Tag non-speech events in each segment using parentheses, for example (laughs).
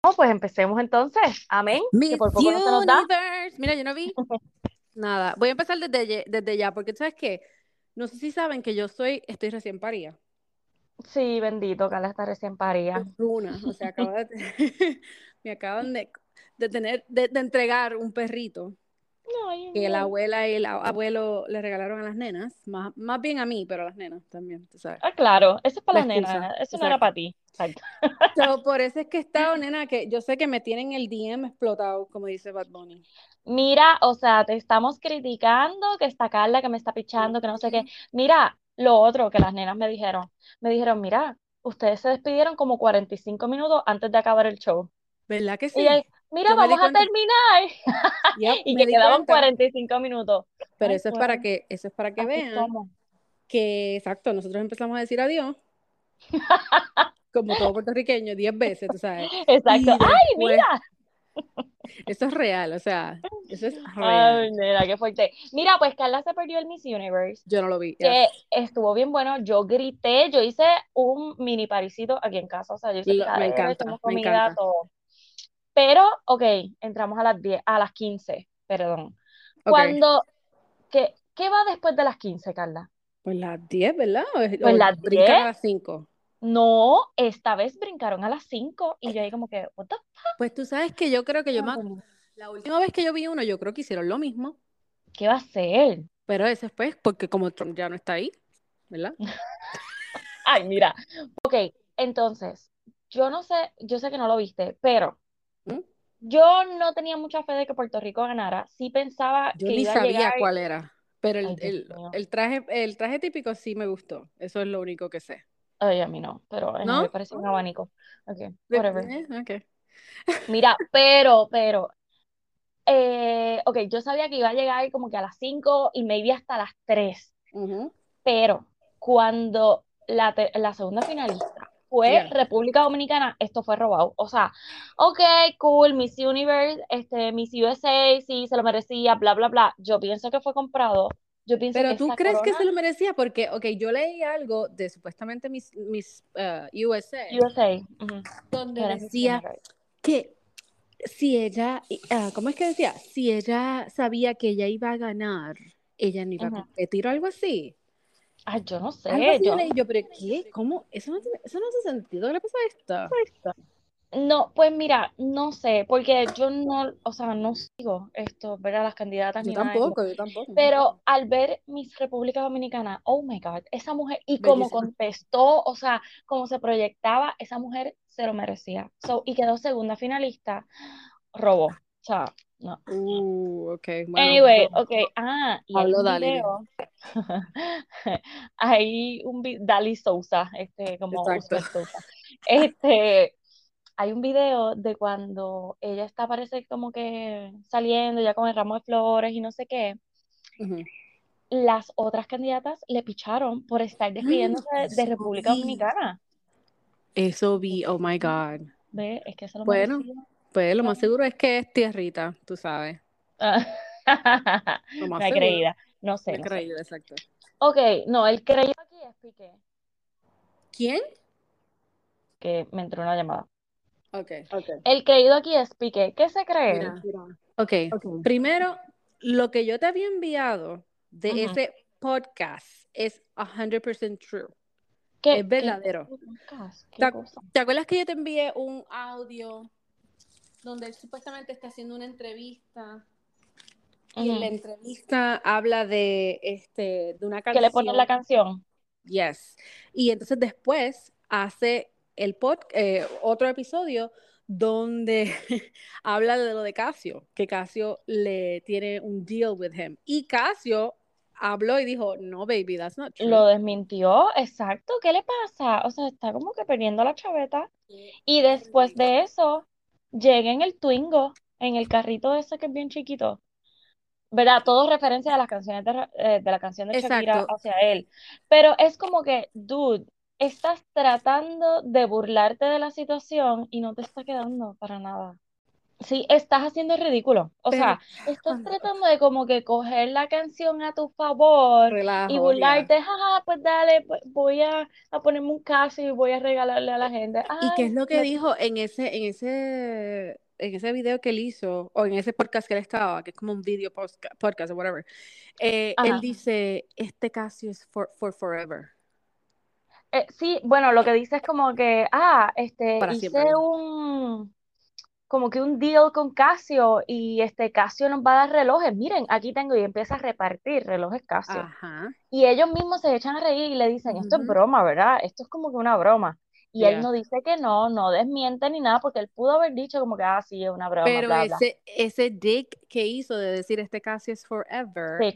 pues empecemos entonces. Amén. Que por poco no se nos da. Mira, yo no vi (laughs) nada. Voy a empezar desde, desde ya, porque sabes que, no sé si saben que yo soy, estoy recién parida. Sí, bendito, Carla está recién parida. Runa, o sea, acabo de (laughs) me acaban de, de tener, de, de entregar un perrito Ay, que la abuela y el abuelo le regalaron a las nenas, más, más bien a mí, pero a las nenas también, tú sabes. Ah, claro, eso es para La las excusa, nenas, eso no era para ti. So, por eso es que he estado, (laughs) nena, que yo sé que me tienen el DM explotado, como dice Bad Bunny. Mira, o sea, te estamos criticando que está Carla, que me está pichando, que no sé qué. Mira, lo otro que las nenas me dijeron, me dijeron, mira, ustedes se despidieron como 45 minutos antes de acabar el show. ¿Verdad que sí? Mira, vamos a terminar. (laughs) Yep, (laughs) Y que quedaban cuenta. 45 minutos. Pero Ay, eso es para que, eso es para que así vean somos. que, exacto, nosotros empezamos a decir adiós, (laughs) como todo puertorriqueño, 10 veces, tú sabes. Exacto. ¡Ay, mira! eso es real, o sea, eso es Ay, real. nena, qué fuerte. Mira, pues Carla se perdió el Miss Universe, Yo no lo vi, que yes. estuvo bien bueno. Yo grité, yo hice un mini parisito aquí en casa, o sea, yo hice Lo- me picadera, encanta, hicimos me comida, encanta. todo. Pero, ok, entramos a las 10, a las 15, perdón. Cuando, ¿qué, qué va después de las 15, Carla? pues las 10, ¿verdad? O, Pues o las brincan 10, a las 5. no, esta vez brincaron a las 5 y yo ahí como que, what the Pues tú sabes que yo creo que yo me, fuck? ac- la última vez que yo vi uno, yo creo que hicieron lo mismo, ¿Qué va a ser? pero ese es pues, porque como Trump ya no está ahí, ¿verdad? (laughs) Ay, mira. Ok, entonces, yo no sé, yo sé que no lo viste, pero. Yo no tenía mucha fe de que Puerto Rico ganara. Sí pensaba Yo que ni iba a sabía llegar. cuál era, pero el, el, traje, el traje típico sí me gustó, eso es lo único que sé. Ay, a mí no, pero a mí ¿No? me parece un abanico. Ok, Eh, whatever. eh, ok. Mira, (laughs) pero, pero, eh, ok, yo sabía que iba a llegar como que a las 5 y maybe hasta las 3, Ujú. pero cuando la, la segunda finalista fue Yeah. República Dominicana, esto fue robado. O sea, ok, cool, Miss Universe, este, Miss USA, sí, se lo merecía, bla, bla, bla. Yo pienso que fue comprado. Yo pienso Pero que tú crees que se lo merecía porque, ok, yo leí algo de supuestamente Miss, Miss uh, USA, USA, ujú, donde era decía que si ella, ah, ¿cómo es que decía? Si ella sabía que ella iba a ganar, ella no iba a competir o algo así. Ay, yo no sé, yo yo pero ¿qué? ¿Cómo? Eso no, tiene- eso no hace sentido. ¿Qué le pasa a esto? No, pues mira, no sé, porque yo no, o sea, no sigo esto, ¿verdad? Las candidatas Yo ni nada tampoco, yo tampoco. Pero al ver Miss República Dominicana, oh my God, esa mujer, y como Bellísima. contestó, o sea, como se proyectaba, esa mujer se lo merecía. So, y quedó segunda finalista, robó. No. Uh, ok, bueno, Anyway, no. ok, ah, y hay un video, (laughs) hay un vi- Dali Sousa, este, como Sousa. Este, hay un video de cuando ella está, parece como que saliendo ya con el ramo de flores y no sé qué. Las otras candidatas le picharon por estar despidiéndose (gasps) de República vi. Dominicana. Eso vi, oh my God. ¿Ve? Es que lo Bueno, merecía. Pues lo más seguro es que es tierrita, tú sabes. (laughs) Lo más Me seguro. creída. No sé, Me he no sé. creído, exacto. Ok, no, el creído aquí es Piqué, ¿Quién? que me entró una llamada. Ok. El creído aquí es Piqué. ¿Qué se cree? Mira, ok. Primero, lo que yo te había enviado de ese podcast es 100% true. ¿Qué, Es qué- verdadero. qué podcast? ¿Qué ¿Te, cosa? te acuerdas que yo te envié un audio donde él supuestamente está haciendo una entrevista y en la entrevista habla de este de una ¿Qué le ponen la canción? canción? Yes. Y entonces después hace el pod, eh, otro episodio donde (laughs) habla de lo de Casio, que Casio le tiene un deal with him. Y Casio habló y dijo, no, baby, that's not true. Lo desmintió, exacto. ¿Qué le pasa? O sea, está como que perdiendo la chaveta. Y después de eso, llega en el Twingo, en el carrito ese que es bien chiquito. ¿Verdad? Todo referencia a las canciones de, eh, de la canción de Shakira Exacto. hacia él. Pero es como que, dude, estás tratando de burlarte de la situación y no te está quedando para nada. Sí, estás haciendo el ridículo. O Pero, sea, (laughs) estás tratando de como que coger la canción a tu favor y relajo, burlarte, jaja, pues dale, pues voy a, a ponerme un caso y voy a regalarle a la gente. ¿Y qué es lo que me- dijo en ese, en ese, en ese video que él hizo, o en ese podcast que él estaba, que es como un video podcast o whatever? eh, él dice, este Casio es for, for forever. Eh, sí, bueno, lo que dice es como que, ah, este, Para hice siempre. un, como que un deal con Casio y este Casio nos va a dar relojes. Miren, aquí tengo y empieza a repartir relojes Casio. Ajá. Y ellos mismos se echan a reír y le dicen, esto es broma, ¿verdad? Esto es como que una broma. Y él no dice que no, no desmiente ni nada, porque él pudo haber dicho como que, ah, sí, es una broma, Pero bla, bla. ese, ese dick que hizo de decir este Casio es forever es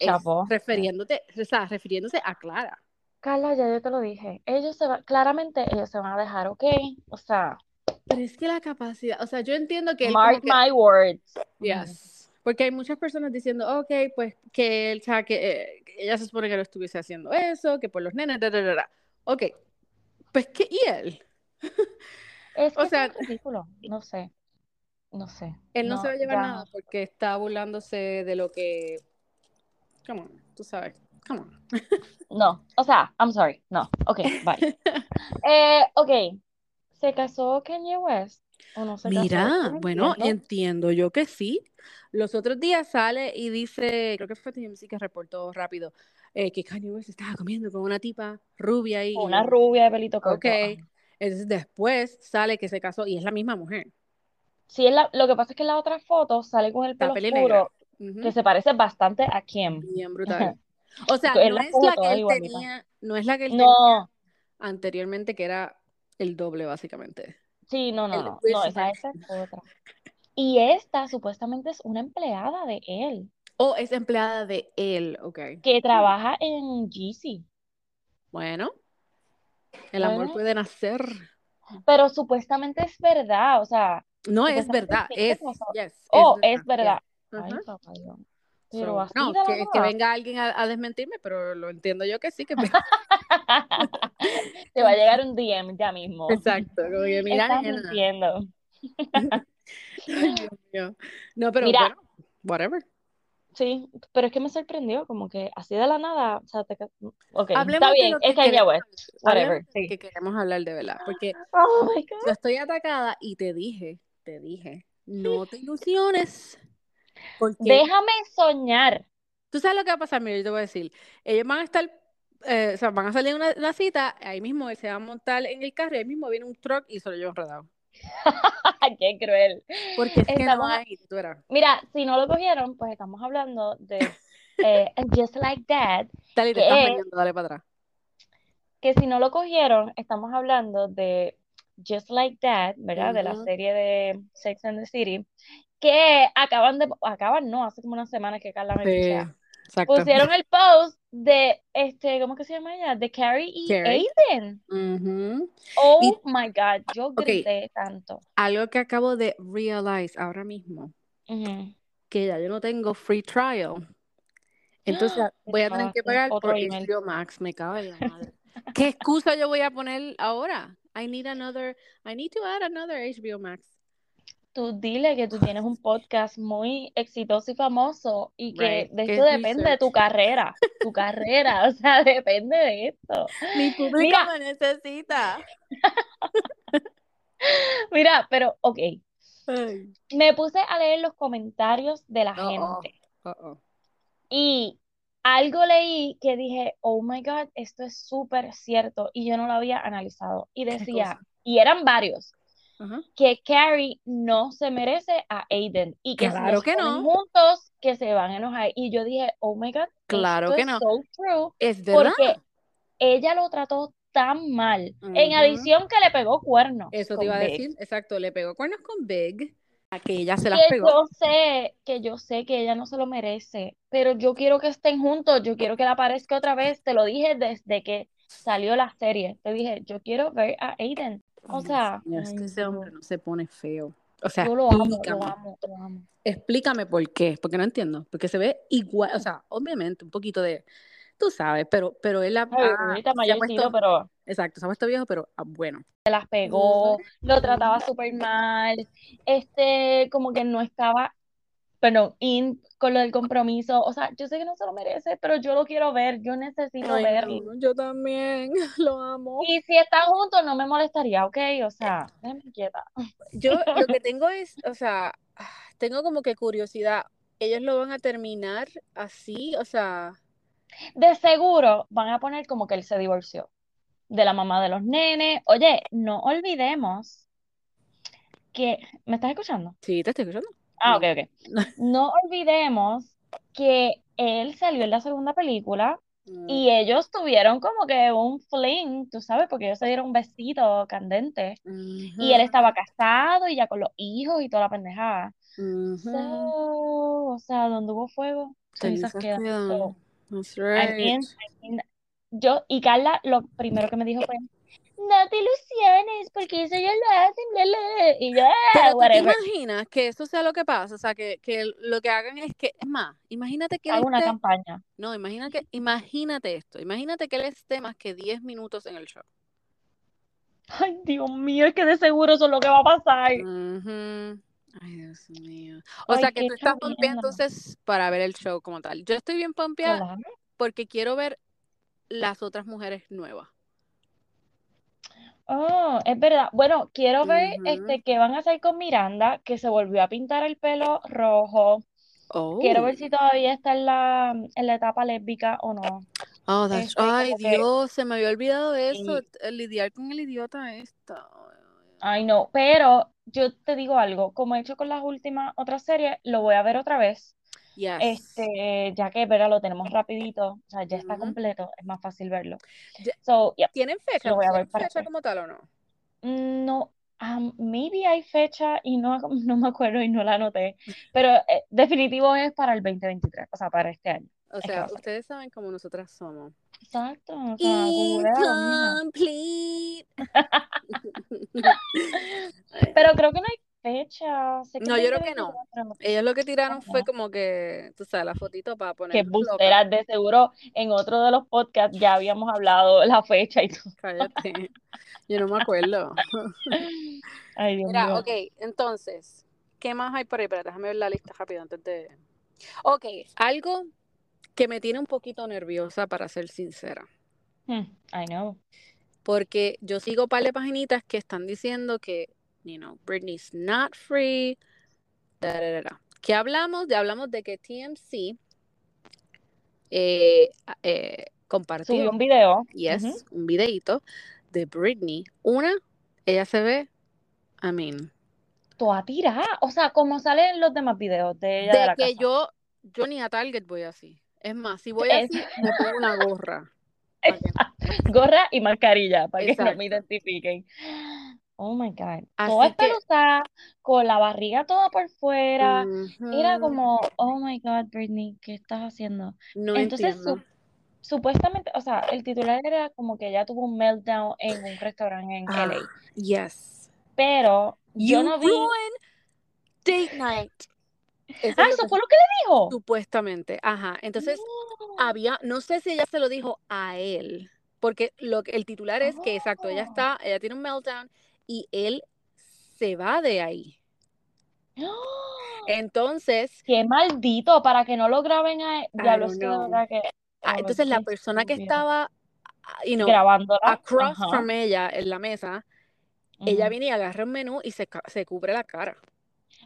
refiriéndote, o sea, refiriéndose a Clara. Carla, ya yo te lo dije. Ellos se van, claramente ellos se van a dejar, ¿ok? O sea, Pero es que la capacidad, o sea, yo entiendo que mark que, my words. Yes, porque hay muchas personas diciendo, ok, pues que él, o sea, que eh, que ella se supone que no estuviese haciendo eso, que por los nenes, da, da, da, da. Ok, pues que, ¿y él? Es O que sea, es ridículo, no sé, no sé, él no se no, va a llevar ya nada porque está burlándose de lo que, come on, tú sabes, come on. No, o sea, I'm sorry, no, ok, bye. (laughs) Eh, ok, ¿se casó Kanye West o no se? Es Mira, no bueno, entiendo. yo que sí. Los otros días sale y dice, creo que fue TMZ que reportó rápido, eh, que Kanye West estaba comiendo con una tipa rubia y, Una rubia de pelito corto. ok. Entonces después sale que se casó y es la misma mujer, Sí, es la- lo que pasa es que en la otra foto sale con el pelo que se parece bastante a Kim. Bien (laughs) brutal. O sea, no es foto, la que él tenía, no es la que él tenía anteriormente, que era el doble, básicamente. sí, no, no, El no, esa, es otra. Y esta supuestamente es una empleada de él, O es empleada de él, ok. que trabaja en Yeezy. Bueno, el amor Bueno, puede nacer. pero supuestamente es verdad, o sea, No es supuestamente verdad, es, yes, Oh, verdad, es verdad. Ay, papá. Pero So, así no, que, que venga alguien a, a desmentirme, pero lo entiendo yo que sí, que. (laughs) Te va a llegar un DM ya mismo. Exacto, como que mira, Estás mintiendo. (laughs) No, pero Mira, bueno, whatever. sí, pero es que me sorprendió, como que así de la nada, o sea, te... está bien, lo es que hablar. whatever, sí. que queremos hablar de verdad, porque (laughs) Oh yo estoy atacada y te dije, te dije, no te ilusiones, Déjame soñar. tú sabes lo que va a pasar, mira, yo te voy a decir, ellos van a estar, eh, o sea, van a salir una, una cita, ahí mismo él se va a montar en el carro, y ahí mismo viene un truck y se lo lleva enredado. (laughs) Qué cruel. Porque es que no hay, tú mira, si no lo cogieron, pues estamos hablando de (laughs) eh, Just Like That, Dale, te estás es, dale para atrás. que si no lo cogieron, estamos hablando de Just Like That, ¿verdad? De la serie de Sex and the City, que acaban de, acaban no, hace como una semana que Carla me Sí, pichea. exacto. Pusieron el post de, este, ¿cómo que se llama ella? De Carrie y Carrie. Aiden. Oh my God, yo grité tanto. algo que acabo de realize ahora mismo, que ya yo no tengo free trial. Entonces voy a tener Ah, que pagar por. HBO Max, me cago en la (laughs) madre. ¿Qué excusa yo voy a poner ahora? I need another, I need to add another HBO Max. Tú dile que tú tienes un podcast muy exitoso y famoso y que Right, de esto es depende de tu carrera, tu carrera, (laughs) o sea, depende de esto. Mi público me necesita. (laughs) mira, pero ok, Ay. me puse a leer los comentarios de la Uh-oh, gente uh-oh. y algo leí que dije, oh my God, esto es súper cierto y yo no lo había analizado. Y ¿Qué decía, y eran varios, Ajá. que Carrie no se merece a Aiden y que si Claro los que no, juntos, que se van a enojar. Y yo dije, oh my God, claro esto que es no. so true, Es verdad. porque ella lo trató tan mal. En Ujú. adición que le pegó cuernos Eso te iba a Big. decir, exacto, le pegó cuernos con Big, a que ella se las Que pegó. yo sé, que yo sé que ella no se lo merece, pero yo quiero que estén juntos, yo quiero que él aparezca otra vez. Te lo dije desde que salió la serie. Te dije, yo quiero ver a Aiden. O Dios sea, mío, es que ay, ese hombre Dios. no se pone feo. O sea, Yo lo amo, lo explícame. amo, lo amo. Explícame por qué, porque no entiendo. Porque se ve igual, o sea, obviamente un poquito de, tú sabes, pero, pero él ha, Ay, ha- ahorita se ha mayorcito, puesto, pero exacto, se ha puesto viejo, pero ah, bueno. se las pegó, lo trataba súper mal, este, como que no estaba, perdón, in con lo del compromiso, o sea, yo sé que no se lo merece, pero yo lo quiero ver, yo necesito Ay, verlo. no, yo también (laughs) lo amo. Y si están juntos no me molestaría, ¿ok? O sea, déjame quieta. Yo (laughs) lo que tengo es, o sea, ah, tengo como que curiosidad. ¿Ellos lo van a terminar así? O sea, De seguro van a poner como que él se divorció de la mamá de los nenes. Oye, no olvidemos que, ¿me estás escuchando? sí, te estoy escuchando. Ah, ok, ok. (laughs) No olvidemos que él salió en la segunda película Mm, y ellos tuvieron como que un fling, tú sabes, porque ellos se dieron un besito candente y él estaba casado y ya con los hijos y toda la pendejada. So, o sea, donde hubo fuego, cenizas quedan. I right. mean, I mean, yo y Carla lo primero que me dijo fue, no te ilusiones, porque eso ya lo hacen, bla, bla". Y yo, Pero ah, tú te imaginas que eso sea lo que pasa, o sea, que, que lo que hagan es que, es más, imagínate que Hago una esté, campaña. no, imagina que, imagínate esto, imagínate que él esté más que 10 minutos en el show. Ay, Dios mío, es que de seguro eso es lo que va a pasar. Ay, Dios mío. O Ay, sea, que tú estás pompeada entonces para ver el show como tal. Yo estoy bien pompeada porque quiero ver las otras mujeres nuevas. Oh, es verdad. Bueno, quiero ver este qué van a hacer con Miranda, que se volvió a pintar el pelo rojo. Quiero Oh, ver si todavía está en la, en la etapa lésbica o no. oh, Este, ay, que, Dios, se me había olvidado eso, sí, lidiar con el idiota esta. ay no, pero yo te digo algo, como he hecho con las últimas otras series, lo voy a ver otra vez. Yes. Este, ya que, verá, lo tenemos rapidito, o sea, ya está Ujú. completo, es más fácil verlo. So, yeah, ¿Tienen fecha? lo voy a ver ¿Tienen para fecha como tal o no? Mm, No, um, maybe hay fecha y no, (laughs) no me acuerdo y no la anoté, pero eh, definitivo es para el 2023, o sea, para este año. O Es sea, ustedes saben cómo nosotras somos. Exacto, o sea. Incomplete. (laughs) Pero creo que no hay fecha, sé que No, yo creo que no. 2024. Ellos lo que tiraron fue como que, tú sabes, la fotito para Que ponernos locas. busteras, de seguro en otro de los podcasts ya habíamos hablado la fecha y todo. Cállate. Yo no me acuerdo. (laughs) Ay, Dios Mira, mío. ok, entonces, ¿qué más hay por ahí? Espera, déjame ver la lista rápido antes de. Ok, algo que me tiene un poquito nerviosa, para ser sincera. Hmm, I know. Porque yo sigo un par de paginitas que están diciendo que, you know, Britney's not free. Da, da, da, da. ¿Qué hablamos? De, hablamos de que TMC eh, eh, Subió compartió, un video. yes, un videito de Britney. Una, ella se ve, I mean, Toda tirada. O sea, como salen los demás videos de ella de de la que casa. yo, yo ni a Target voy así. Es más, si voy así, me pongo una gorra. (laughs) Gorra y mascarilla para que no me Exacto. identifiquen. Oh my God. Así Toda que- con la barriga toda por fuera. Era como, oh my God, Britney, ¿qué estás haciendo? No Entonces, entiendo. su- supuestamente, o sea, el titular era como que ella tuvo un meltdown en un restaurante en Ah, LA. yes. Pero yo no vi. date night. Eso Ah, eso fue lo que le dijo. Supuestamente, ajá. Entonces, No. había, no sé si ella se lo dijo a él, porque lo que el titular es que, exacto, ella Oh. está, ella tiene un meltdown y él se va de ahí. Entonces, Qué maldito, para que no lo graben a Diablo, es que de verdad que. ah, entonces la persona que estaba, ah, you know, grabándola. across Ajá. from ella en la mesa, ella viene y agarra un menú y se, se cubre la cara.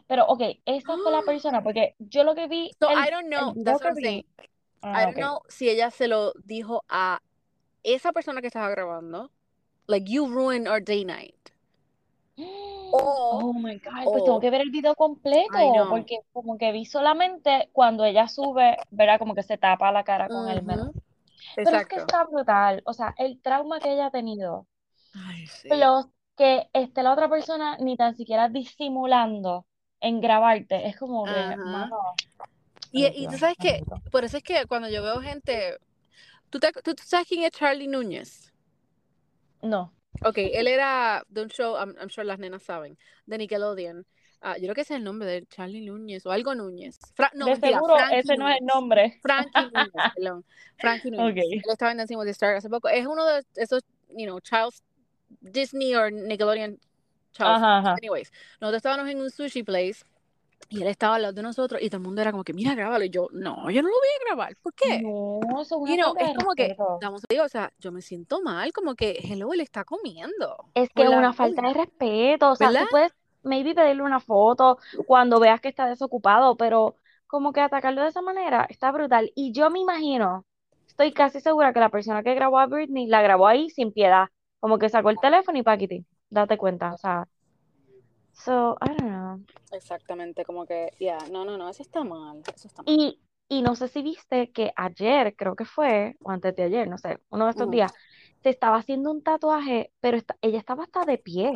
Pero, ok, esa fue la (gasps) persona, porque yo lo que vi, So, el, I don't know, that's what I'm saying. I Ah, don't know si ella se lo dijo a esa persona que estaba grabando, like, you ruined our day night. O, Oh my God, pues tengo que ver el video completo, porque como que vi solamente cuando ella sube, verá como que se tapa la cara con el menú. Ujú, Pero es que está brutal, o sea, el trauma que ella ha tenido, Ay, sí. plus que esté la otra persona ni tan siquiera disimulando en grabarte, es como que, mano, Y, y tú sabes que, por eso es que cuando yo veo gente, ¿tú, te- tú, tú sabes quién es Charlie Núñez? No. Ok, él era de un show, I'm, I'm sure las nenas saben, de Nickelodeon. Ah, yo creo que ese es el nombre de Charlie Núñez o algo Núñez. Fra- no, de mentira, seguro Frankie ese no es el nombre. Frankie (laughs) Núñez, perdón. Frankie Núñez. Ok. Él estaba en Dancing with the Stars hace poco. Es uno de esos, you know, Charles Disney o Nickelodeon Charles. Ajá, ajá. Anyways, nosotros estábamos en un sushi place y él estaba al lado de nosotros y todo el mundo era como que, mira, grábalo. Y yo, no, yo no lo voy a grabar. ¿Por qué? No, eso es falta de es como que, vamos a decir, o sea, yo me siento mal, como que, hello, él está comiendo. Es que una falta de respeto. O sea, ¿verdad? tú puedes maybe pedirle una foto cuando veas que está desocupado, pero como que atacarlo de esa manera está brutal. Y yo me imagino, estoy casi segura que la persona que grabó a Britney la grabó ahí sin piedad. Como que sacó el teléfono y paquiti, date cuenta. O sea, so, I don't know. Exactamente, como que, ya, no, no, no, eso está mal, eso está mal. Y, y no sé si viste que ayer, creo que fue, o antes de ayer, no sé, uno de estos días, se estaba haciendo un tatuaje, pero esta- ella estaba hasta de pie.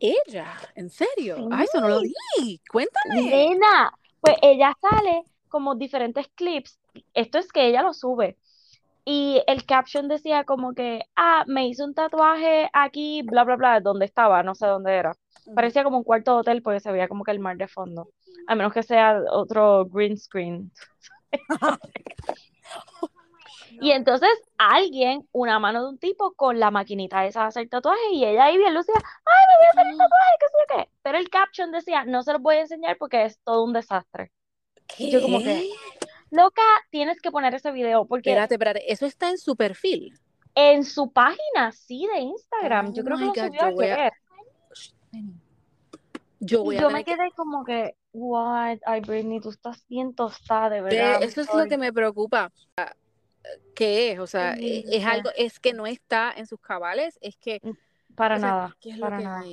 Ella, ¿en serio? Sí. Ay, eso no lo vi. Cuéntame. Nena, pues ella sale como diferentes clips. Esto es que ella lo sube. Y el caption decía como que, ah, me hice un tatuaje aquí, bla, bla, bla, donde estaba, no sé dónde era. Parecía como un cuarto de hotel porque se veía como que el mar de fondo. A menos que sea otro green screen. (laughs) Y entonces alguien, una mano de un tipo con la maquinita esa de hacer tatuajes y ella ahí bien lucida, ay, me voy a hacer el tatuaje, qué sé yo qué. Pero el caption decía, no se los voy a enseñar porque es todo un desastre. ¿Qué? Yo como que, loca, tienes que poner ese video porque Espérate, espérate, eso está en su perfil. en su página, sí, de Instagram, yo Oh creo que lo subió yo ayer. Yo voy Y a yo tener me que... quedé como que, what, ay, Britney, tú estás bien tostada, de Ve, verdad, I'm eso es lo que me preocupa. ¿Qué es? O sea, Sí, es, algo, es que no está en sus cabales, es que, Para o sea, nada, ¿qué es lo para que nada.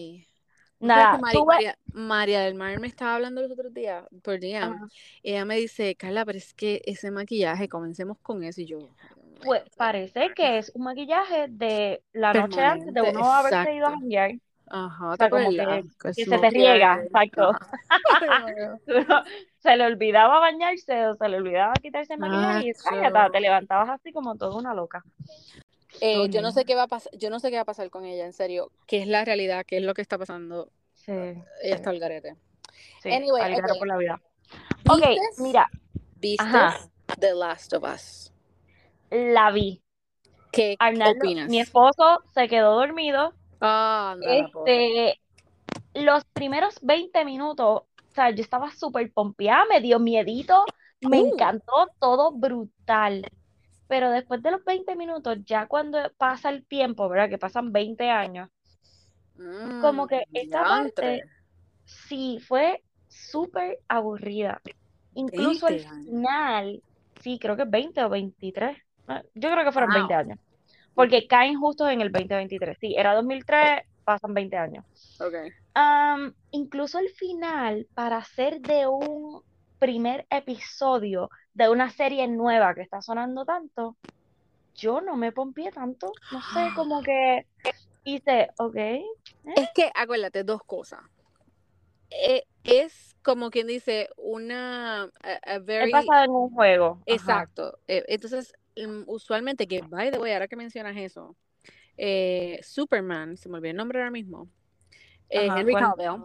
Nada, María, María del Mar me estaba hablando los otros días por ajá, Ella me dice, Carla, pero es que ese maquillaje, comencemos con eso. Y yo, "Ay, Dios mío, pues parece que es un maquillaje de la noche antes de uno haberse ido a janguear. Ajá, O ¿te sea, como que, Que se te riega, exacto. (laughs) Se le olvidaba bañarse o se le olvidaba quitarse el maquillaje y te levantabas así como toda una loca. Eh, yo no sé qué va a pasar, yo no sé qué va a pasar con ella, en serio. ¿Qué es la realidad? ¿Qué es lo que está pasando? Sí, Ella sí, está al garete. sí, Anyway, al garete ok. por la vida. Ok, ¿Vistes? mira, ¿Vistes ajá, The Last of Us? la vi. ¿Qué, qué Arnaldo, opinas? mi esposo se quedó dormido. Ah. Este, los primeros 20 minutos, o sea, yo estaba súper pompeada, me dio miedito, me Uh, encantó todo brutal. Pero después de los 20 minutos, ya cuando pasa el tiempo, ¿verdad? Que pasan 20 años, como mm, que esa parte sí fue súper aburrida. Incluso 20 años. final, sí, creo que es 20 o 23. ah, Yo creo que fueron 20 Wow. años. Porque caen justo en el 2023. Sí, era 2003, pasan 20 años. Ok. Am, incluso el final, para ser de un primer episodio de una serie nueva que está sonando tanto, yo no me pompié tanto. No sé, (gasps) como que hice, ok, eh, Es que, acuérdate, dos cosas. Eh, es como quien dice, una a, a es very basado en un juego. Exacto. Eh, entonces, usualmente, que by the way, ahora que mencionas eso, eh, Superman, se me olvidó el nombre ahora mismo, eh, Ajá, Henry. Cavill,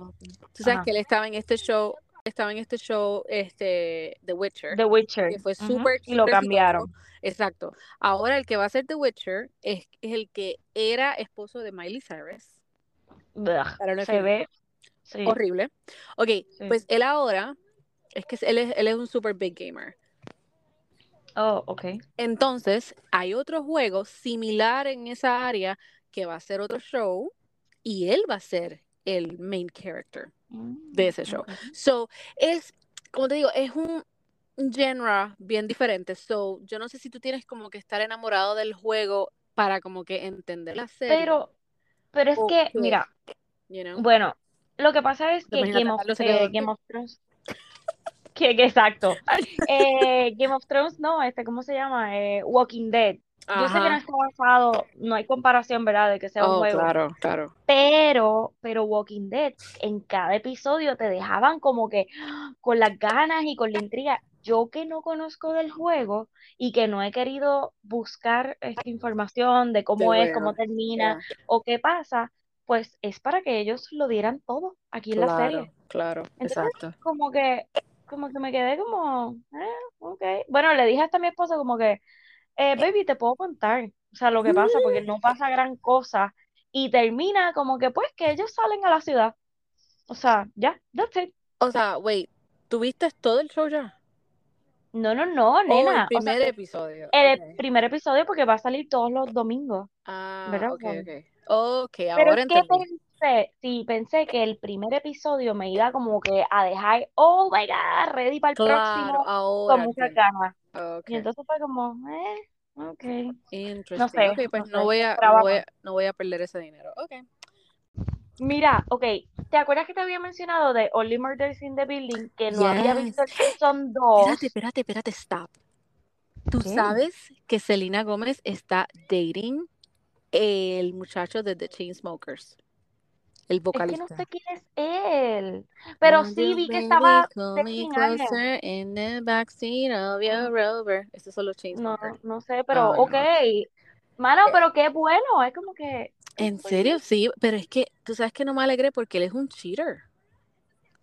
tú sabes Ajá. que él estaba en este show, estaba en este show, este, The Witcher, The Witcher. que fue súper, Y lo cambiaron. Exacto. Ahora el que va a ser The Witcher es, es el que era esposo de Miley Cyrus. Se ve, sí, horrible. Ok, sí. pues él ahora es que él es, él es un super big gamer. Oh, ok. Entonces, hay otro juego similar en esa área que va a ser otro show y él va a ser el main character de Mm, ese show. So, es, como te digo, es un genre bien diferente. So, yo no sé si tú tienes como que estar enamorado del juego para como que entender la serie Pero, pero es o que, mira, you know. bueno, lo que pasa es ¿Te que Game of, eh? Game of Thrones, que, que exacto. (laughs) Eh, Game of Thrones, no, este, ¿cómo se llama? Eh, Walking Dead. Yo sé que no está basado, no hay comparación, ¿verdad? De que sea un Oh, juego. claro, claro. Pero, pero Walking Dead, en cada episodio te dejaban como que con las ganas y con la intriga. Yo que no conozco del juego y que no he querido buscar esta información de cómo es, cómo termina Yeah. o qué pasa, pues es para que ellos lo dieran todo aquí en la serie. Claro, Entonces, exacto. como que, como que me quedé como, eh, ok. Bueno, le dije hasta a mi esposo como que, eh, baby, te puedo contar, o sea, lo que pasa, porque no (laughs) pasa gran cosa. Y termina como que, pues, que ellos salen a la ciudad. O sea, ya, that's it. O sea, wait, ¿tuviste todo el show ya? No, no, no, O nena. el O sea, primer episodio. el primer episodio porque va a salir todos los domingos, Ah, ¿verdad? ok, ok. Ok, Pero ahora que entendí. Pensé, sí, pensé que el primer episodio me iba como que a dejar, oh my God, ready para el Claro, próximo, ahora con entiendo. ganas. Y entonces fue como, eh, ok. No sé, Ok, pues no no sé, voy a, no voy a, no voy a perder ese dinero. Ok. Mira, ok, ¿te acuerdas que te había mencionado de Only Murders in the Building que no había visto el Yes. season 2? (gasps) Espérate, espérate, espérate, stop. ¿Tú ¿Qué? sabes que Selena Gómez está dating el muchacho de The Chainsmokers? El Es que no vocalista. sé quién es él, pero sí vi que estaba in the backseat of your rover. Esos son los No, no sé, pero no. ok. Mano, pero qué bueno, es como que... En serio, sí, pero es que tú sabes que no me alegré porque él es un cheater.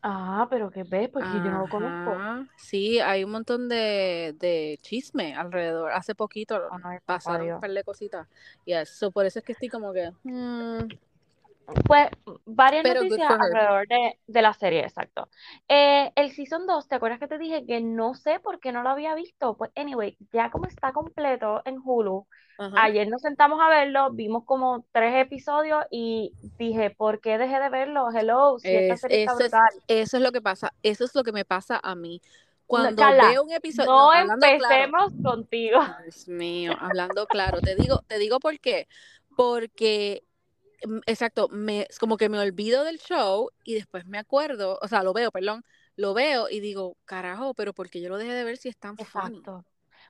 Ah, pero qué ves, porque yo no lo conozco. Sí, hay un montón de, de chisme alrededor. Hace poquito Ay, papá pasaron un par de cositas. Y eso, por eso es que estoy como que. mm, Pues varias pero noticias alrededor de, de la serie, exacto. Eh, el Season 2, ¿te acuerdas que te dije que no sé por qué no lo había visto? Pues anyway, ya como está completo en Hulu, ayer nos sentamos a verlo, vimos como tres episodios y dije, ¿por qué dejé de verlo? Hello, si esta Es, serie está eso, es, brutal. eso es lo que pasa. Eso es lo que me pasa a mí. Cuando Carla, veo un episodio. no No, hablando claro. empecemos contigo. Dios mío, hablando claro. Te digo, te digo por qué. Porque exacto, me, es como que me olvido del show y después me acuerdo, o sea, lo veo, perdón, lo veo y digo, carajo, pero porque yo lo dejé de ver si es tan funny. Exacto.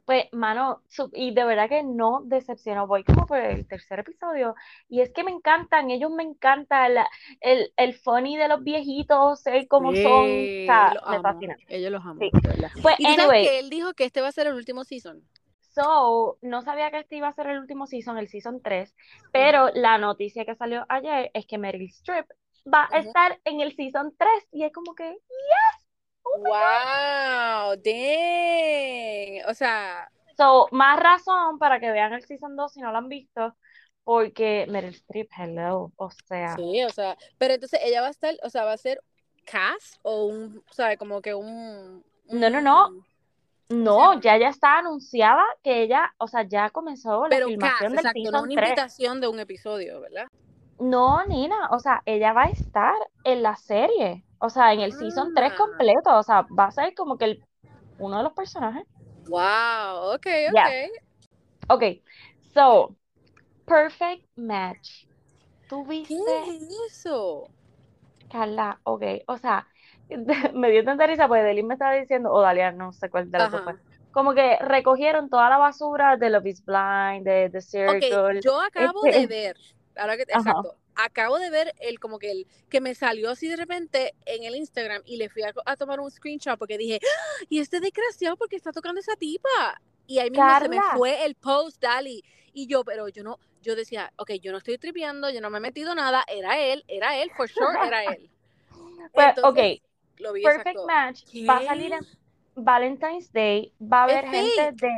Pues, mano, y de verdad que no decepcionó. Voy como por el tercer episodio. Y es que me encantan, ellos me encantan la- el, el funny de los viejitos, ser como son. O sea, me amo, fascina. ellos los amo, Sí. Pues, Y anyway, que él dijo que este va a ser el último season. So, no sabía que este iba a ser el último season, el season 3, pero la noticia que salió ayer es que Meryl Streep va a estar en el season 3 y es como que, oh my God. Wow, dang. O sea, So, más razón para que vean el Season 2 si no lo han visto, porque Meryl Streep, hello, o sea, sí, o sea, pero entonces ella va a estar, o sea, va a ser cast o un, o sea, como que un, no, no, no, un- ¿cómo se no, ya ya está anunciada que ella, o sea, ya comenzó la Pero filmación cast, del exacto, no Season una 3. invitación de un episodio, ¿verdad? No, Nina, o sea, ella va a estar en la serie, o sea, en el Season 3 Ah, completo, o sea, va a ser como que el, uno de los personajes. wow, ok, ok. Ok, so, Perfect Match. ¿Tú ¿Qué es eso? Carla, ok, o sea, (laughs) me dio tanta risa porque Delin me estaba diciendo, o Dalia, no sé cuál de las dos como que recogieron toda la basura de Love is Blind, de The Circle, yo acabo de este, ver, ahora que, ajá, exacto, acabo de ver el como que el que me salió así de repente en el Instagram y le fui a, a tomar un screenshot porque dije, ¡Ah! y este desgraciado porque está tocando esa tipa. Y ahí mismo se me fue el post, Dali. Y yo, pero yo no, yo decía, ok, yo no estoy tripeando, yo no me he metido nada, era él, era él, for sure, era (laughs) él. pues, ok, lo vi Perfect exacto. Match va a salir en Valentine's Day, va a Es haber gente fake. de,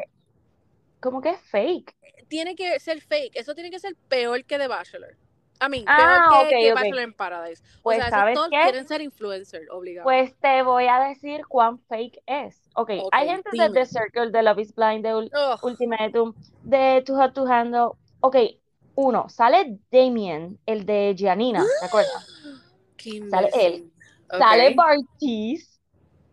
¿cómo que es fake? Tiene que ser fake. Eso tiene que ser peor que The Bachelor. I mean, peor Ah, que, que ok, ok, Bachelor en Paradise. O pues, sea, ¿sabes todos qué? quieren ser influencer, obligado. Pues te voy a decir cuán fake es. Ok, Ok, hay gente de The. Circle, de Love is Blind, de Ul-. Ultimatum, de Too Hot to Handle. Ok, uno, sale Damien, el de Giannina, ¿te acuerdas? (gasps) Qué Sale él. Sale Bartiz,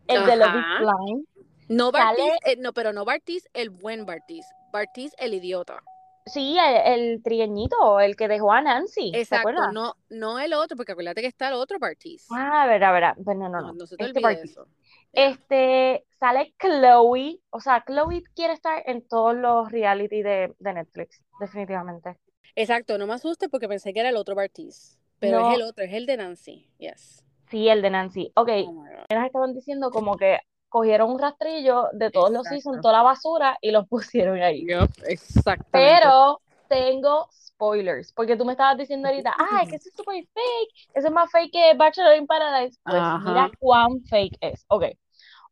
el de Love is. Blind. No Bartiz, Sale, eh, no, pero no Bartiz, el buen Bartiz. Bartiz, el idiota. sí, el, el trigueñito, el que dejó a Nancy, ¿te Exacto, no, no el otro, porque acuérdate que está el otro Bartiz. Ah, verdad, verdad. Pues no, no, No, no. no se te Este olvide eso. Este, sale Chloe, o sea, Chloe quiere estar en todos los reality de, de Netflix, definitivamente. Exacto, no me asustes porque pensé que era el otro Bartiz. Pero es el otro, es el de Nancy. Yes. Sí, el de Nancy. Ok, Oh nos estaban diciendo como que cogieron un rastrillo de todos los seasons, Exacto. toda la basura y los (laughs) pusieron ahí. Yup, exactamente. Pero tengo spoilers, porque tú me estabas diciendo ahorita, (laughs) ah, es que eso es súper fake, eso es más fake que Bachelor in Paradise. Pues mira cuán fake es. Ok,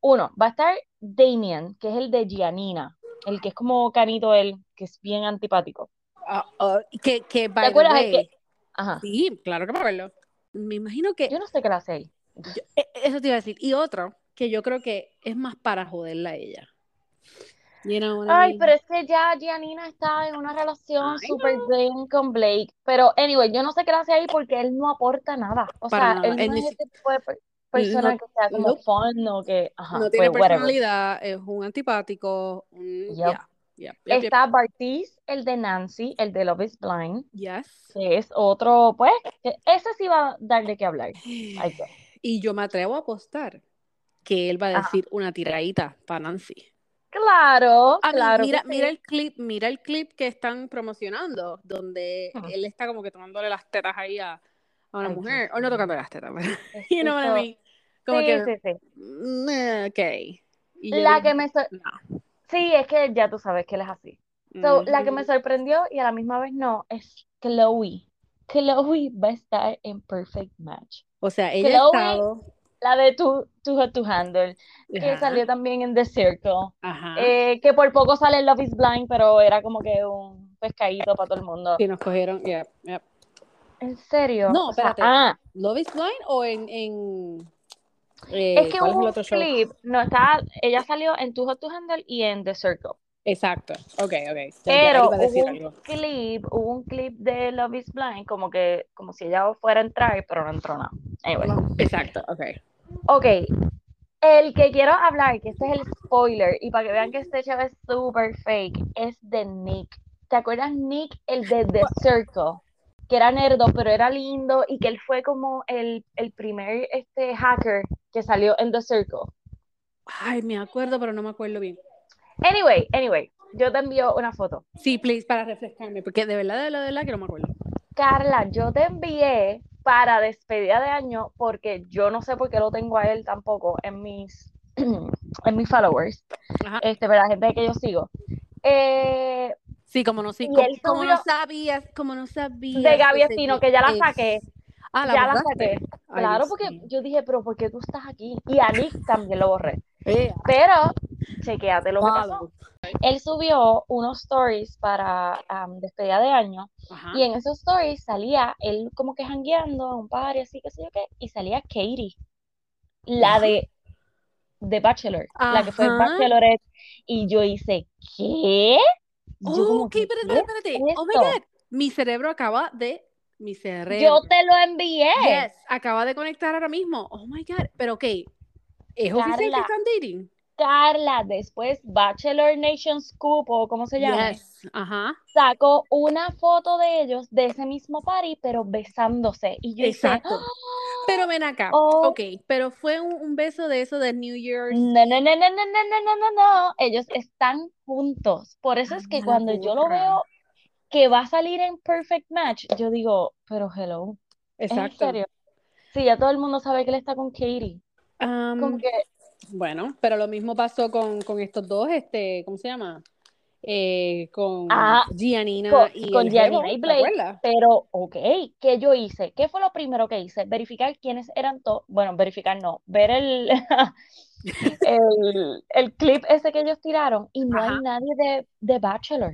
uno, va a estar Damien, que es el de Giannina, el que es como canito él, que es bien antipático. Ah, que, que, ¿Te by the acuerdas el way, que? Ajá, sí, claro que me acuerdo. Me imagino que yo no sé qué le hace ahí. yo- e- eso te iba a decir. Y otro que yo creo que es más para joderla a ella. You know I Ay, mean? pero es que ya Giannina está en una relación súper bien con Blake. Pero, anyway, yo no sé qué le hace ahí porque él no aporta nada. O Para sea, nada. él no es ese tipo de per- persona no- que sea como nope. fun o que, ajá, no tiene pues whatever. personalidad, es un antipático, un, yeah, yep, yep, yep, Está Bartiz, el de Nancy, el de Love is Blind, yes. que es otro, pues, ese sí va a dar de qué hablar. (sighs) Y yo me atrevo a apostar que él va a Ajá. decir una tiradita para Nancy. Claro, A mira, sí. mira el clip, mira el clip que están promocionando, donde él está como que tomándole las tetas ahí a, a una Ay, mujer, Dios o no tocando las tetas, (laughs) pero you know what I eso- mean? Como Sí, que, sí, sí. mm, ok. Y La que me no. Sí, es que ya tú sabes que él es así. So, la que me sorprendió y a la misma vez no es Chloe. Chloe va a estar en Perfect Match. O sea, ella ha Chloe, estado, la de Too Hot to Handle, que salió también en The Circle, ajá, eh, que por poco sale Love is Blind, pero era como que un pescadito para todo el mundo. que nos cogieron, yeah, yeah. ¿En serio? No, O sea, espérate. ah, Love is Blind o en, en eh, es que ¿cuál es hubo un clip, no, está, ella salió en Too Hot to Handle y en The Circle. Exacto, ok, ok. Pero decir hubo un algo. clip, hubo un clip de Love is Blind, como que, como si ella fuera a entrar, pero no entró nada. Anyway. Exacto, ok. Ok, el que quiero hablar, que este es el spoiler, y para que vean que este show es super fake, es de Nick. ¿Te acuerdas Nick, el de The Circle? Que era nerdo, pero era lindo, y que él fue como el, el primer este, hacker que salió en The Circle. Ay, me acuerdo, pero no me acuerdo bien. Anyway, anyway, yo te envío una foto. Sí, please, para refrescarme, porque de verdad, de verdad, de verdad que no me acuerdo. Carla, yo te envié para despedida de año porque yo no sé por qué lo tengo a él tampoco en mis, (clears throat) en mis followers, Ajá. este, ¿verdad? Gente que yo sigo. Eh, Sí, como no, sí, Y como, como no sabías, como no sabías. de Gaby día. que ya la saqué, Ah, ya la saqué. Ay, Claro, porque yo dije, pero ¿por qué tú estás aquí? Y a Nick también lo borré. Eh, Pero, chequéate lo que pasó. Él subió unos stories para um, despedida de año Ajá. y en esos stories salía él como que jangueando a un party así, qué sé yo qué, y salía Katie, la de, de Bachelor, la que fue. Bachelorette, y yo hice, ¿qué? Yo Oh, como ok, espérate, ¿qué espérate, espérate. es Oh my? God. Mi cerebro acaba de. Mi cerebro. Yo te lo envié. Yes, acaba de conectar ahora mismo. Oh my God. Pero ok. ¿Es oficial que están dating? Carla, después Bachelor Nation Scoop o como se llama, Yes. Ajá. sacó una foto de ellos de ese mismo party, pero besándose. Y yo Exacto. Pero ven acá. Oh. Ok, pero fue un, un beso de eso de New Year's. No, no, no, no, no, no, no, no, no, no. Ellos están juntos. Por eso es que Anda, cuando yo lo veo que va a salir en Perfect Match, yo digo, pero hello, ¿es en Exacto. serio? Sí, ya todo el mundo sabe que él está con Katie. Um, Como que, Bueno, pero lo mismo pasó con, con estos dos, este, ¿cómo se llama? Eh, con Ah, Giannina con- y con Jevo, y ¿te Blake. pero, ok, ¿qué yo hice? ¿Qué fue lo primero que hice? Verificar quiénes eran todos, bueno, verificar no, ver el, (laughs) (laughs) el, el clip ese que ellos tiraron y no Ajá. hay nadie de, de Bachelor.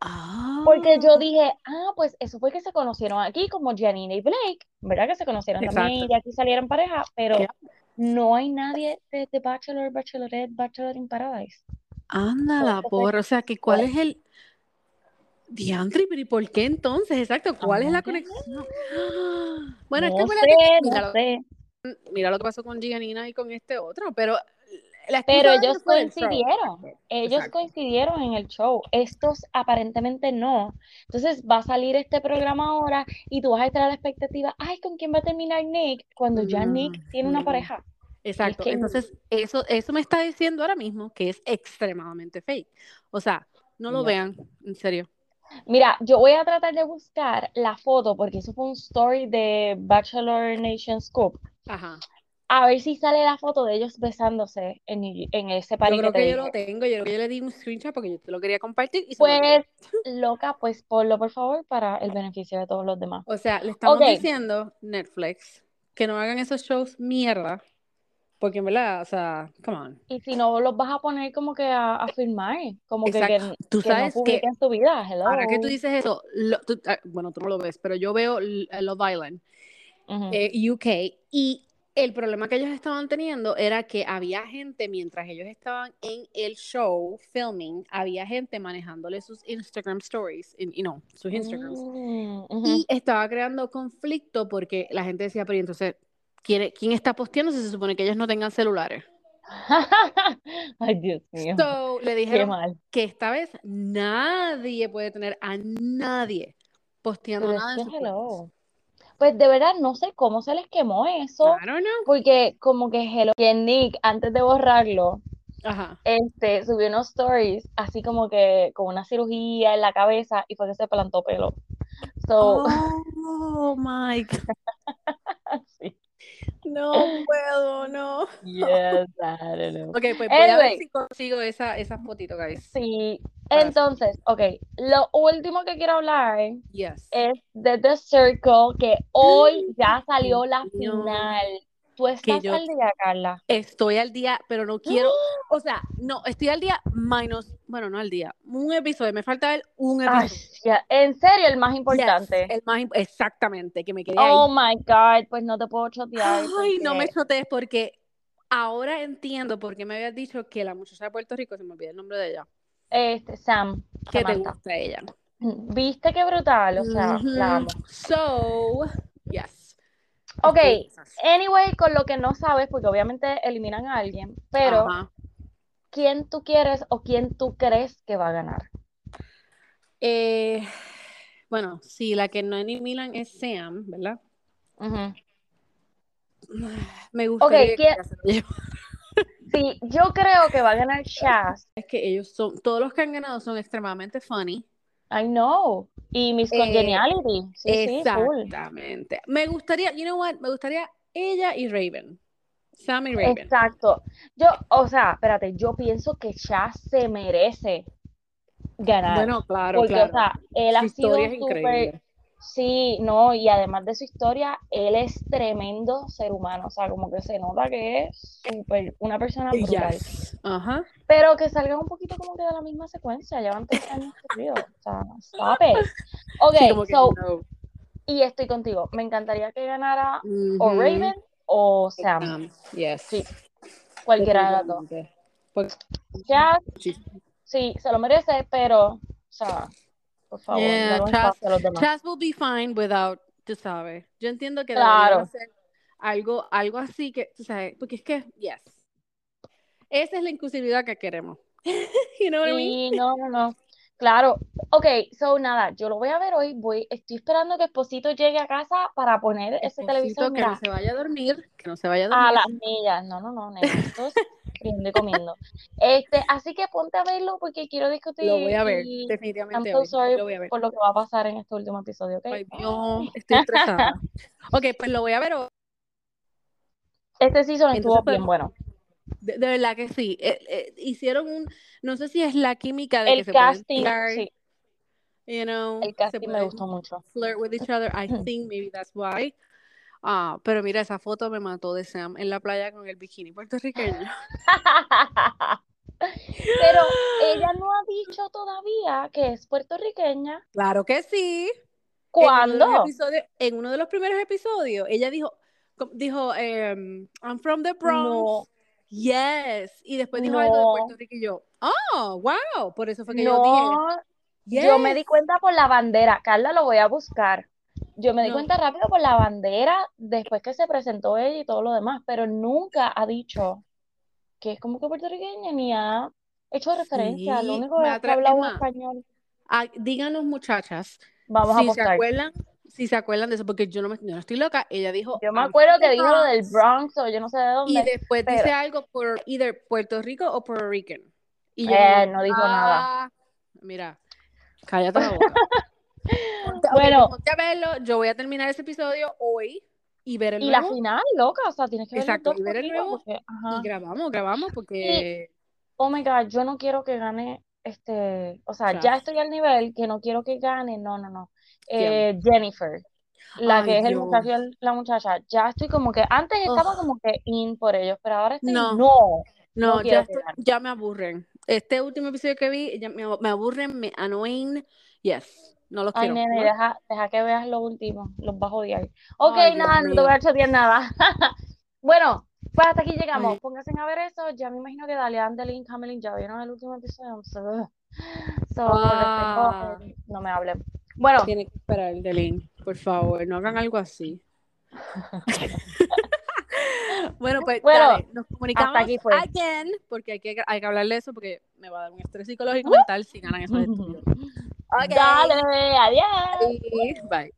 Ah. Porque yo dije, ah, pues eso fue que se conocieron aquí como Janine y Blake, ¿verdad? Que se conocieron también y de aquí salieron pareja, pero no hay nadie de, de Bachelor, Bachelorette, Bachelor in Paradise. Anda la porra, o sea, que ¿cuál es el diantre? Pero ¿y por qué entonces? Exacto, ¿cuál es la conexión? (gasps) Bueno, No que- sé, mira, no lo- sé. mira lo que pasó con Giannina y con este otro, pero la Pero ellos el coincidieron, ellos Exacto. coincidieron en el show, estos aparentemente no. Entonces va a salir este programa ahora y tú vas a estar a la expectativa, ay, ¿con quién va a terminar Nick? Cuando ya Nick tiene una Ujú. pareja. Exacto, que- entonces eso, eso me está diciendo ahora mismo que es extremadamente fake. O sea, no lo vean, en serio. Mira, yo voy a tratar de buscar la foto porque eso fue un story de Bachelor Nation Scoop. Ajá. a ver si sale la foto de ellos besándose en, en ese Yo party que creo que yo dije. lo tengo, yo creo que yo le di un screenshot porque yo te lo quería compartir y. Pues, (laughs) loca, pues ponlo por favor para el beneficio de todos los demás. O sea, le estamos diciendo Netflix que no hagan esos shows mierda. Porque en verdad, o sea, come on. Y si no los vas a poner como que a, a filmar, como que, que. Tú que no sabes que publiquen su vida, hello. ahora que tú dices eso, lo- tú- ah, bueno, tú no lo ves, pero yo veo L- Love Island, Ujú. eh, UK, y el problema que ellos estaban teniendo era que había gente, mientras ellos estaban en el show filming, había gente manejándole sus Instagram stories, y know, sus Instagrams. Mm, ujú. Y estaba creando conflicto porque la gente decía, pero ¿y entonces, ¿quién, quién está posteando si se supone que ellos no tengan celulares? (laughs) Ay, Dios mío. So, le dijeron que esta vez nadie puede tener a nadie posteando Pero es nada que sus hello. Pues de verdad no sé cómo se les quemó eso, don't know. porque como que hello, que Nick antes de borrarlo, Ajá. este, subió unos stories así como que con una cirugía en la cabeza y fue que se plantó pelo. So, Oh my God. (laughs) sí. No (laughs) puedo, no. Yes, I don't know. Ok, pues voy a ver si consigo esa, esas fotitos, guys. Sí, entonces, ok, lo último que quiero hablar Yes. es de The Circle, que hoy (gasps) ya salió la final. ¿Tú estás al día, Carla? Estoy al día, pero no quiero, (gasps) (gasps) o sea, no, estoy al día menos, bueno, no al día, un episodio, me falta ver un Ay, episodio. en serio, el más Yes, importante. el más, imp- exactamente, que me quedé ahí. Oh my God, pues no te puedo chotear. Ay, no me chotees porque ahora entiendo por qué me habías dicho que la muchacha de Puerto Rico, se me olvidó el nombre de ella, Este, Sam, que te gusta ella. ¿Viste qué brutal? O sea, la amo. So, yes. Ok, anyway, con lo que no sabes, porque obviamente eliminan a alguien, pero Ajá. ¿Quién tú quieres o quién tú crees que va a ganar? Eh, bueno, sí, la que no eliminan es Sam, ¿verdad? Me gustaría que ¿quién-. Sí, yo creo que va a ganar Shaz. Es que ellos son, todos los que han ganado son extremadamente funny. I know. Y Miss Eh, Congeniality. Sí, sí, full. Exactamente. Me gustaría, you know what, me gustaría ella y Raven. Sam y Raven. Exacto. Yo, o sea, espérate, yo pienso que Shaz se merece ganar. Bueno, claro, porque, claro. o sea, él Su ha sido es increíble. Sí, no, y además de su historia, él es tremendo ser humano. O sea, como que se nota que es súper una persona brutal. Yes. Ajá. Pero que salgan un poquito como que de la misma secuencia. Llevan tres años corridos. O sea, stop it. Ok, Sí, so, no. y estoy contigo. Me encantaría que ganara o. Raven o Sam. Yes. Sí, cualquiera de las dos. Porque- Chaz, sí. sí, se lo merece, pero, o sea, por favor, Yeah, a los demás. Chaz will be fine without, tú sabes. Yo entiendo que Claro. hacer algo, algo así que, tú sabes, porque es que, yes. Esa es la inclusividad que queremos. (laughs) you know what I mean? Sí, no, no, no. Claro. Ok, so nada, yo lo voy a ver hoy. Voy, estoy esperando que Esposito llegue a casa para poner ese Esposito, televisor, que no se vaya a dormir, que no se vaya a a dormir. las millas. No, no, no, y comiendo. Este, así que ponte a verlo porque quiero discutir Lo voy a ver, y I'm definitivamente so hoy. sorry Lo voy a ver. por lo que va a pasar en este último episodio, ¿ok? Ay, Dios, estoy estresada. ok, pues lo voy a ver hoy. Este season estuvo Entonces, pues, bien bueno. De, de verdad que sí. Eh, eh, hicieron un, no sé si es la química de que El se pueden casting, sí, you know, el se casting me gustó mucho. flirt with each other. I (clears throat) think maybe that's why. Ah, pero mira, esa foto me mató de Sam en la playa con el bikini puertorriqueño. (laughs) Pero ella no ha dicho todavía que es puertorriqueña. Claro que sí. ¿Cuándo? En uno de los en uno de los primeros episodios, ella dijo, dijo, em, I'm from the Bronx. No. Yes. Y después dijo algo de No. Puerto Rico y yo, oh, wow. Por eso fue que yo No, dije, yo me di yes. cuenta por la bandera. Carla, lo voy a buscar. Yo me di No. cuenta rápido por la bandera después que se presentó ella y todo lo demás, pero nunca ha dicho que es como que puertorriqueña ni ha hecho referencia. Lo Sí, único me es que atra- habla es un más, español. Díganos, muchachas, Vamos a si se apostar. acuerdan, si se acuerdan de eso, porque yo no, me, yo no estoy loca. Ella dijo, Yo me acuerdo que dijo lo del Bronx, o yo no sé de y dónde, después pero dice algo por either Puerto Rico o Puerto Rican. Y yo eh, no dijo nada. ah, mira, cállate la boca. (laughs) Ponte- Bueno, ponte a verlo. Yo voy a terminar ese episodio hoy y ver el Y la final, loca, o sea, tienes que ver Exacto, y ver el nuevo, porque. Y grabamos, grabamos porque Oh my God, yo no quiero que gane este, o sea, ya estoy al nivel que no quiero que gane, no, no, no. Eh, Jennifer, la Ay, que es el muchacho y la muchacha, ya estoy como que, antes estaba como que in por ellos, pero ahora estoy, No. no, no, no quiero ya, estoy- me aburren. Este último episodio que vi, ya me, me aburren, me annoying. Yes, no los Ay, quiero. nene, ¿no? deja, deja que veas lo último, los vas a odiar. Ok, Ay, Dios nada, no te voy a chotear nada. (laughs) Bueno, pues hasta aquí llegamos. Ay. Pónganse a ver eso. Ya me imagino que Dalian, Delin, Camelin ya vieron el último episodio. (laughs) So, so, Ah. no me hablen. Bueno, Tiene que esperar el Delin, por favor, no hagan algo así. (laughs) bueno, pues Bueno, dale, nos comunicamos aquí fue. again, porque hay que, hay que hablarle de eso, porque me va a dar un estrés psicológico mental si ganan esos estudios. Ok. dale, adiós. Bye.